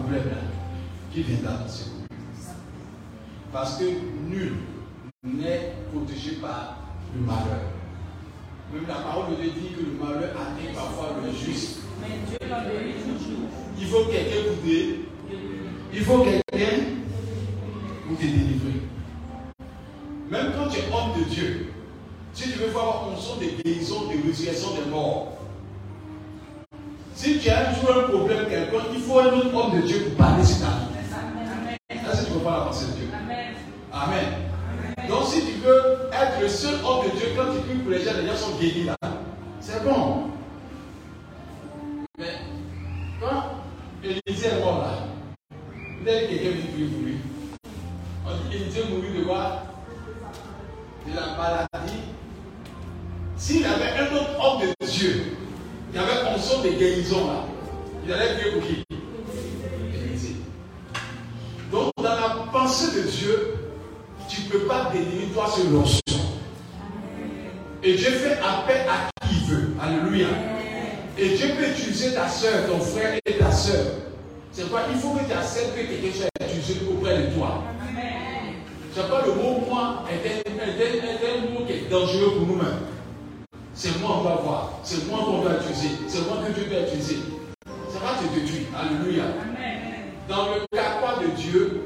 problème, qui viendra dans ce Parce que nul n'est protégé par le malheur. Même la parole de Dieu dit que le malheur atteint parfois le juste. Il faut quelqu'un pour te, il faut quelqu'un pour te délivrer. Même quand tu es homme de Dieu, si tu veux voir on son des guérisons, de résurrection des morts, si tu as un jour un problème quelqu'un, il faut un autre homme de Dieu pour parler sur ta vie. Est-ce que tu comprends la pensée de Dieu? Amen. Donc si tu veux être le seul homme de Dieu, quand tu pries pour les gens, les gens sont guéris là. C'est bon. Mais quand Élisée est mort là, vous avez quelqu'un qui prie pour lui. On dit Élisée mourut de quoi? De la maladie. Fonction de guérison là, il allait prier pour qui. Donc dans la pensée de Dieu, tu ne peux pas délivrer toi sur l'onction. Et Dieu fait appel à qui il veut. Alléluia. Et Dieu peut utiliser ta soeur, ton frère et ta soeur. C'est quoi? Il faut que tu acceptes que quelqu'un soit utilisé auprès de toi. C'est pas le mot moi est un mot qui est dangereux pour nous-mêmes. C'est moi qu'on va voir. C'est moi qu'on va utiliser. C'est moi que Dieu va utiliser. Ça va te détruire. Alléluia. Dans le cas pas de Dieu,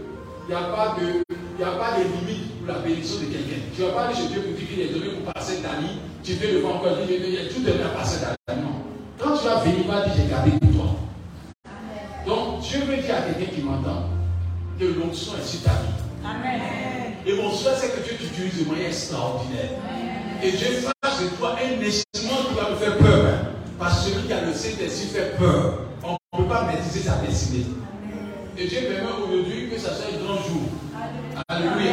il n'y a pas de, il a pas de limite pour la bénédiction de quelqu'un. Tu ne vas pas aller chez Dieu pour dire qu'il est donné pour passer d'année. Tu fais le vent encore dire il y a tout donné à passer d'année. Non. Quand tu vas venir, il va dire j'ai gardé pour toi. Donc Dieu veut dire à quelqu'un qui m'entend que l'onction est sur ta vie. Et mon souhait, c'est que Dieu t'utilise de manière extraordinaire. Et Dieu fasse de toi un instrument qui va me faire peur. hein. Parce que celui qui a le Saint-Esprit fait peur. On ne peut pas maîtriser sa destinée. Et Dieu permet aujourd'hui que ça soit un grand jour. Alléluia.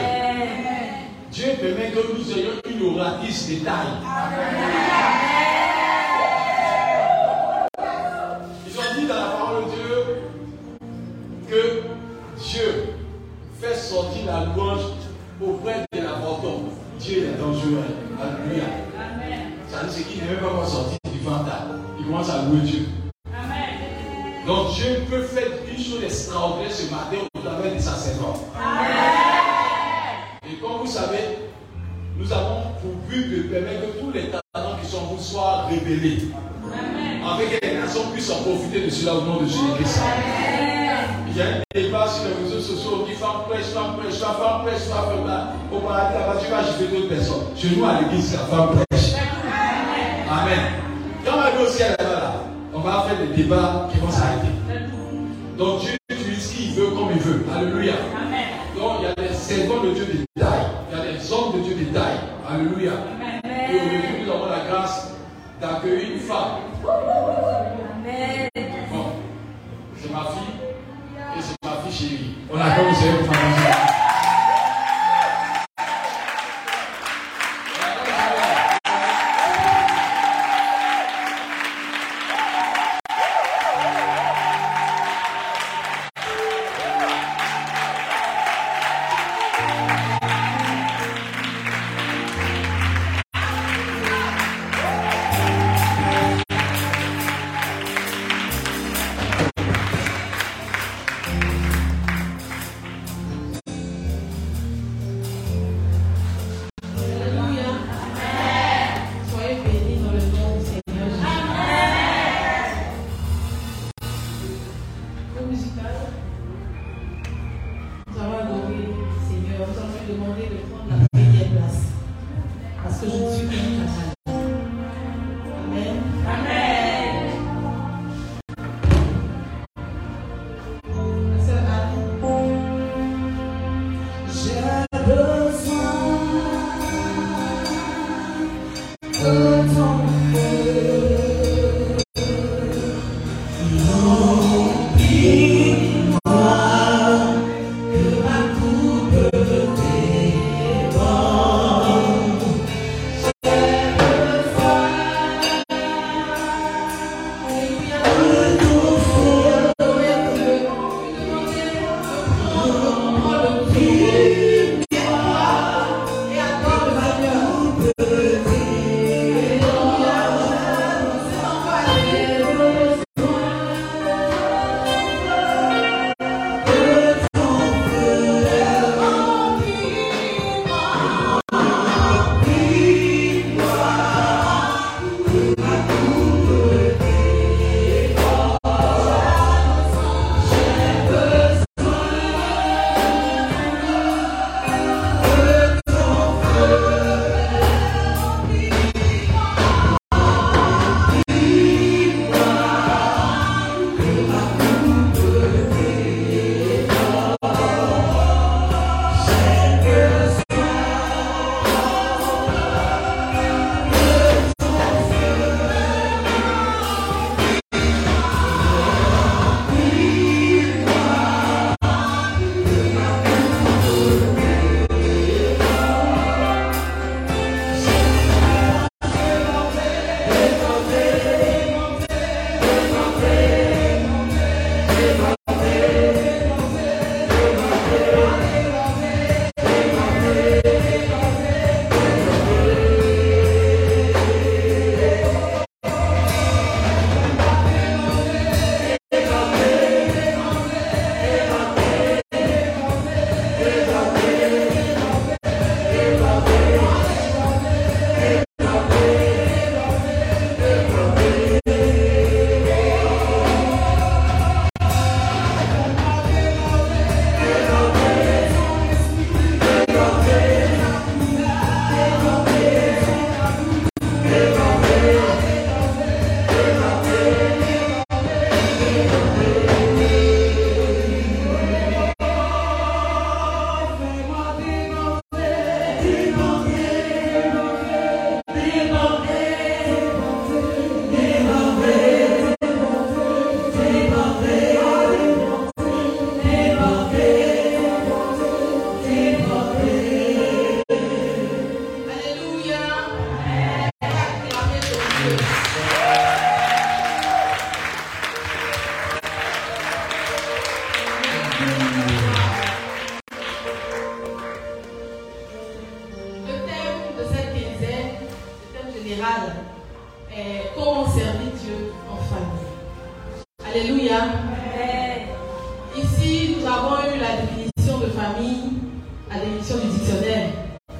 Dieu permet que nous ayons une oratrice de taille. Ils ont dit dans la parole de Dieu que Dieu fait sortir la louange auprès de l'avorton. Dieu est dangereux. Alléluia. Ça dit ce qui n'est même pas encore sorti du ventre. Il commence à louer Dieu. Donc Dieu peut faire une chose extraordinaire ce matin au travers des sacerdotes. Et comme vous savez, nous avons pour but de permettre que tous les talents qui sont en vous soient révélés. Afin que les nations puissent en profiter de cela au nom de Jésus-Christ. Il y a un débat sur les réseaux sociaux qui femme prêche, femme prêche, femme prêche, femme prêche. Au paradis, là-bas, tu vas agiter d'autres personnes. Chez nous, à l'église, la femme prêche. Amen. Quand on va aller au ciel là-bas, là, on va faire des débats qui vont s'arrêter. Donc Dieu utilise qui il veut comme il veut. Alléluia. Donc il y a des servants de Dieu de taille. Il y a des hommes de Dieu de taille. Alléluia. Et aujourd'hui, nous avons la grâce d'accueillir une femme. Amen. Bon, c'est ma fille et c'est ma fille chérie. On accorde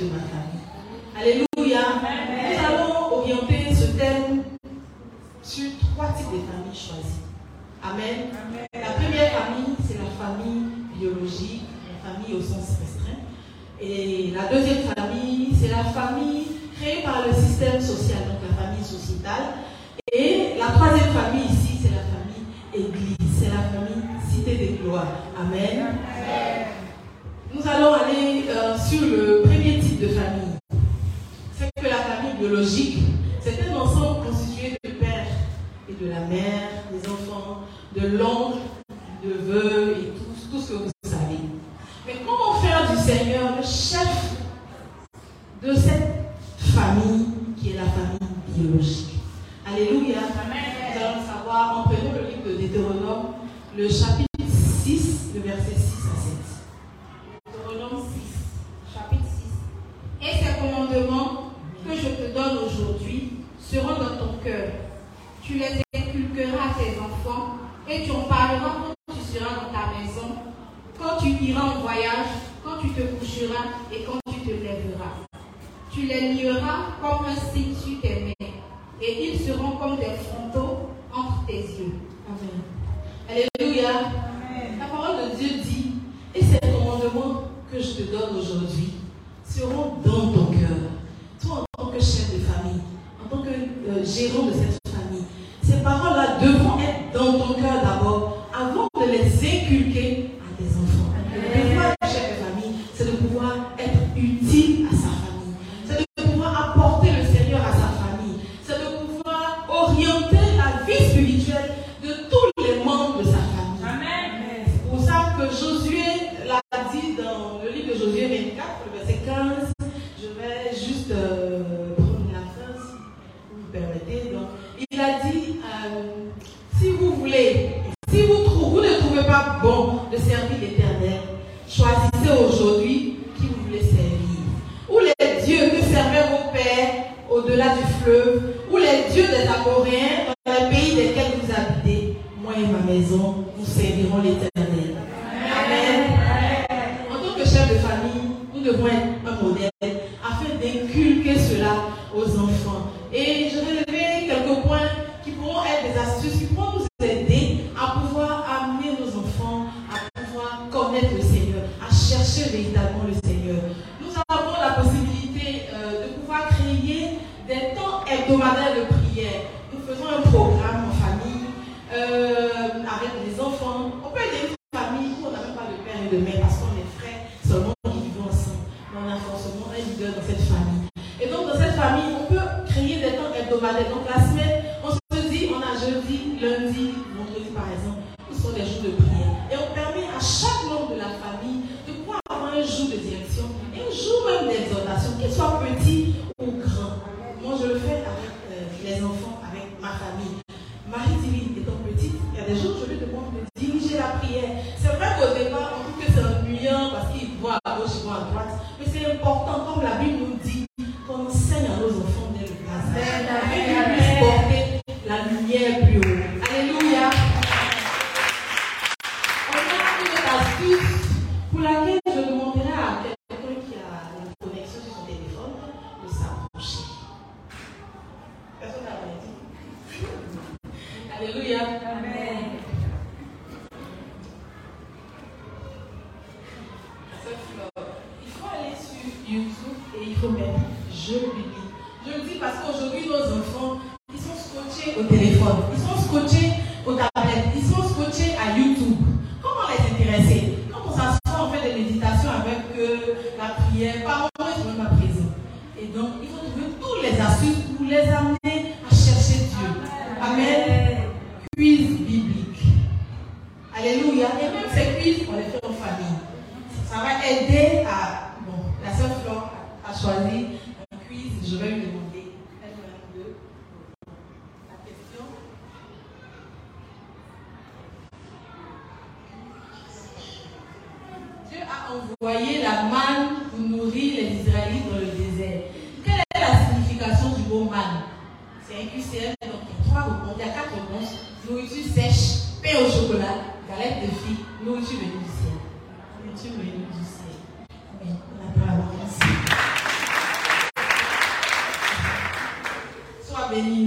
de ma famille. Alléluia. Nous allons orienter ce thème sur trois types de familles choisies. Amen. La première famille, c'est la famille biologique, la famille au sens restreint. Et la deuxième famille, c'est la famille au-delà du fleuve, où les dieux des Amoréens, dans le pays desquels vous habitez, moi et ma maison, nous servirons l'Éternel. c'est un QCM, donc trois rebonds, il y a quatre rebonds, nourriture sèche, pain au chocolat, galette de filles, nourriture venue du ciel. Nourriture venue du ciel. Oui, la parole, merci. Sois béni.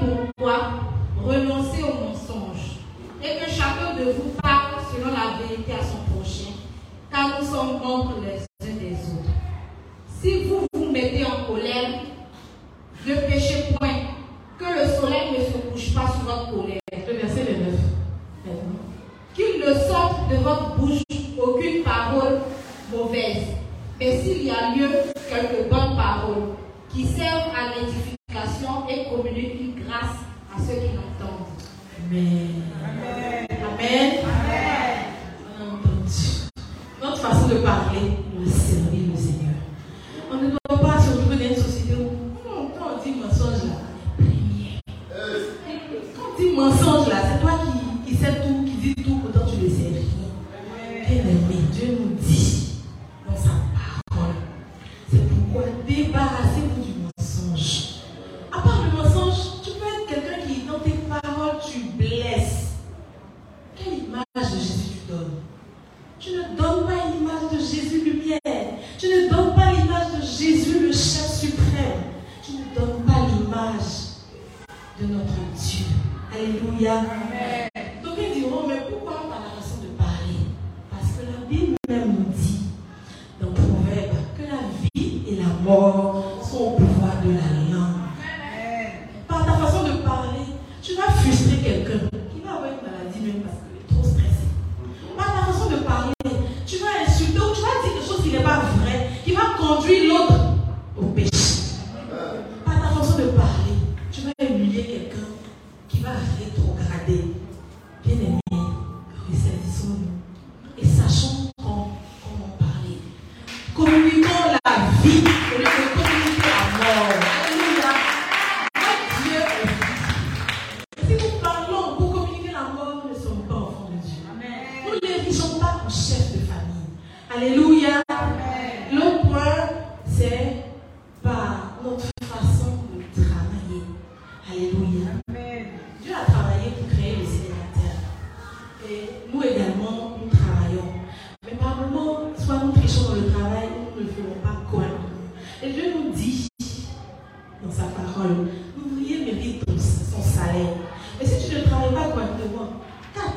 pour moi, renoncez aux mensonges, et que chacun de vous parle selon la vérité à son prochain, car nous sommes contre les uns des autres. Si vous vous mettez en colère, ne péchez point, que le soleil ne se couche pas sur votre colère. Verset 9. Qu'il ne sorte de votre bouche aucune parole mauvaise, mais s'il y a lieu, quelques bonnes paroles qui servent à l'édification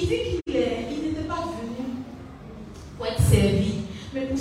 Il dit qu'il il n'était pas venu pour être servi, mais pour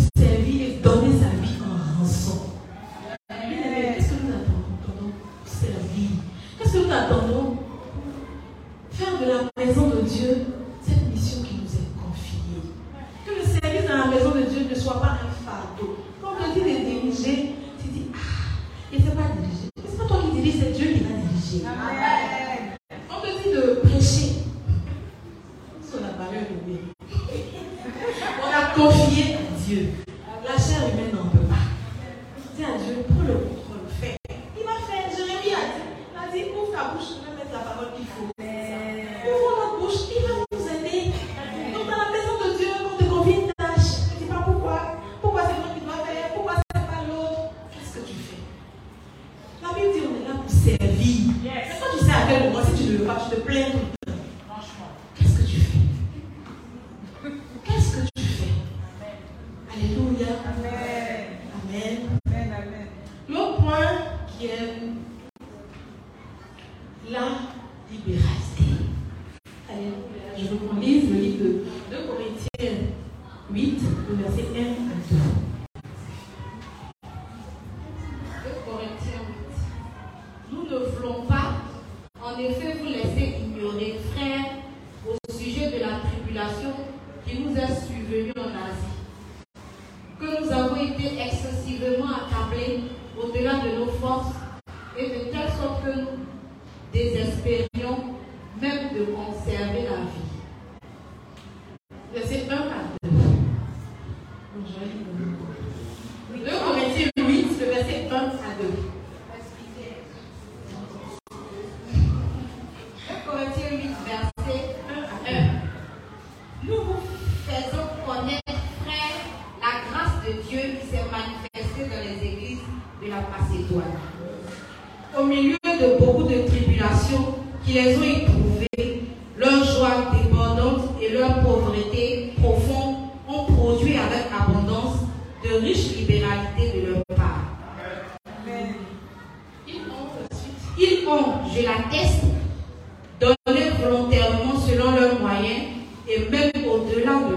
même au-delà de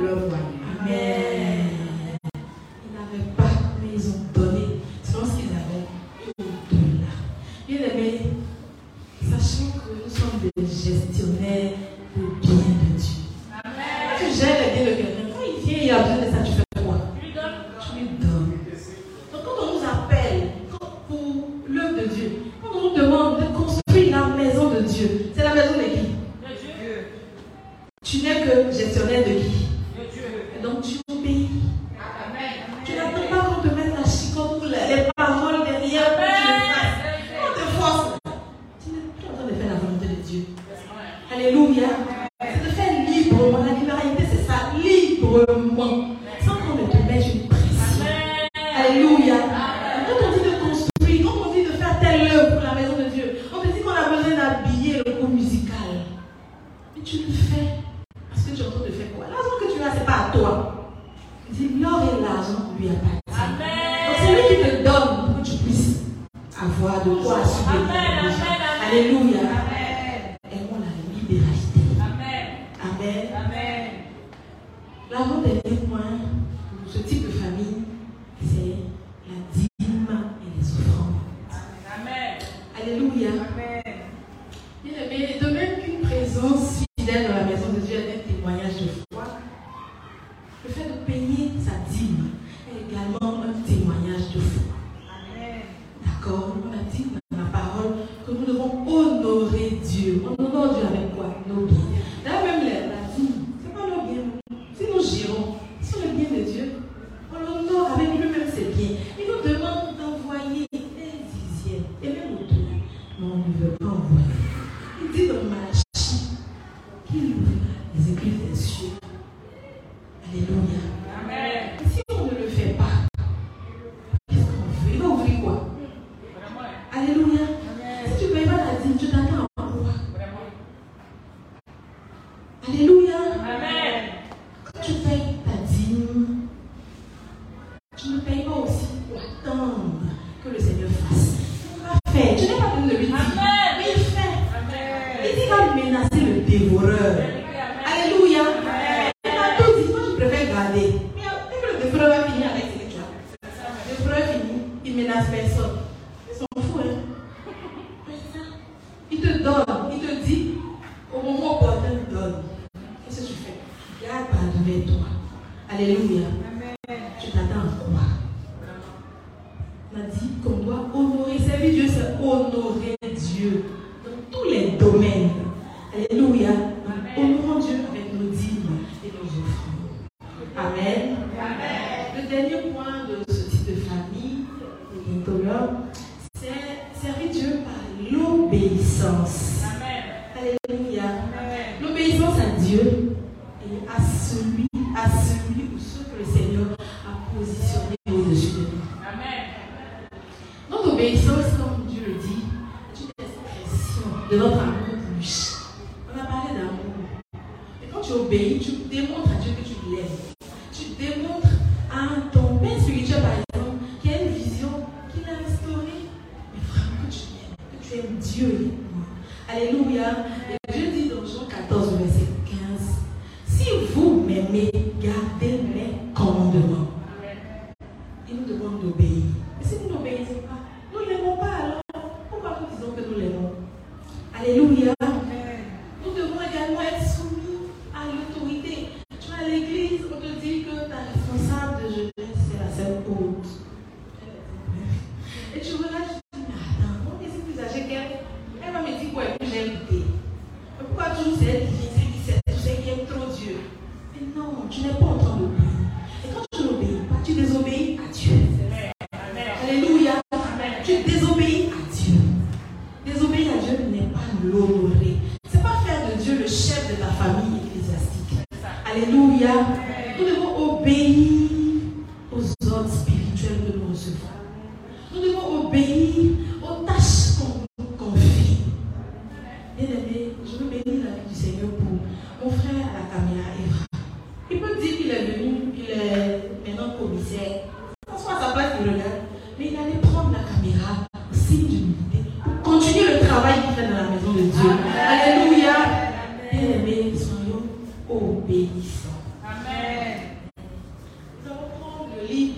préfère garder. Mais dès que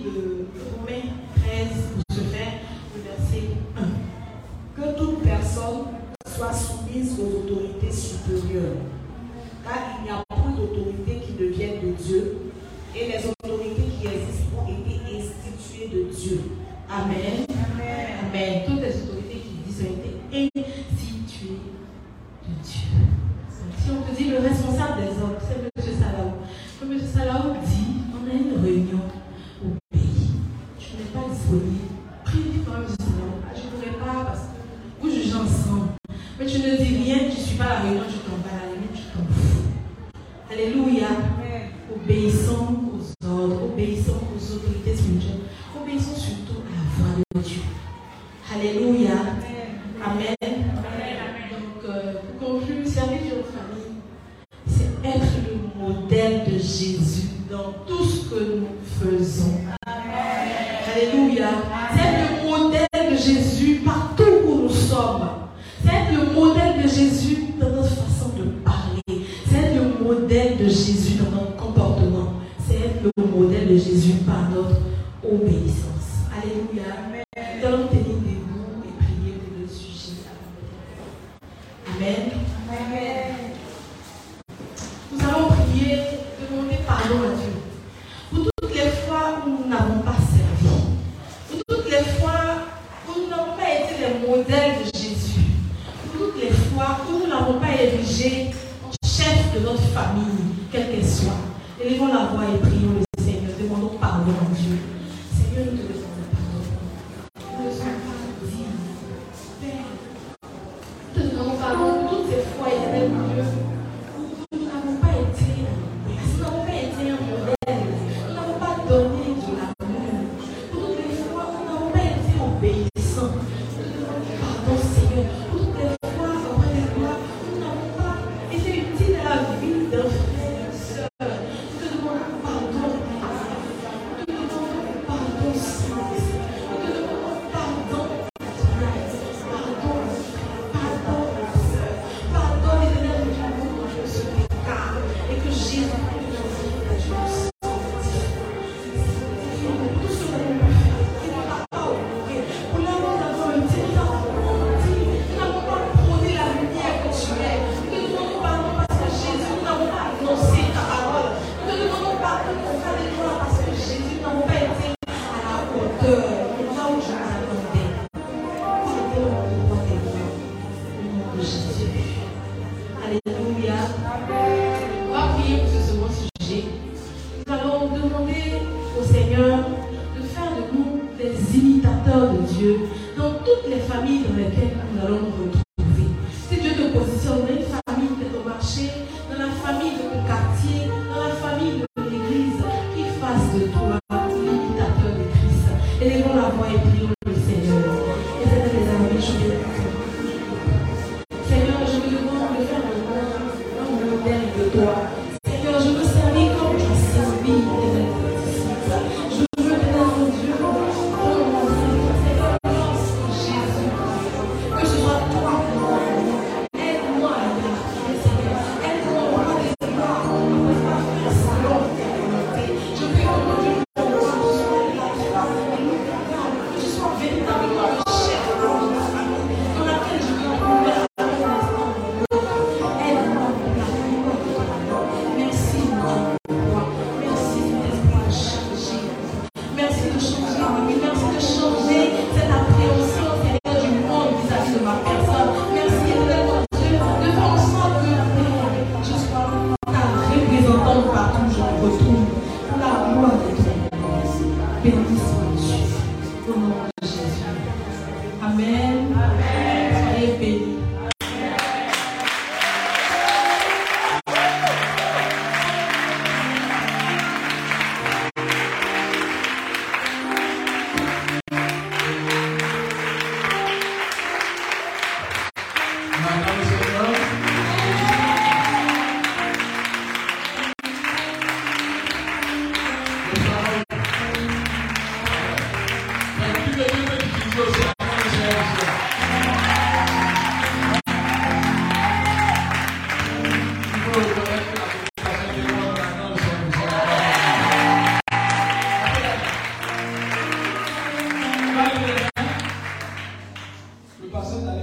de Romains 13 pour le verset 1. Que toute personne soit soumise aux autorités supérieures, car il n'y a point d'autorité qui ne vienne de Dieu, et les autorités qui existent ont été instituées de Dieu. Amen. Le pasteur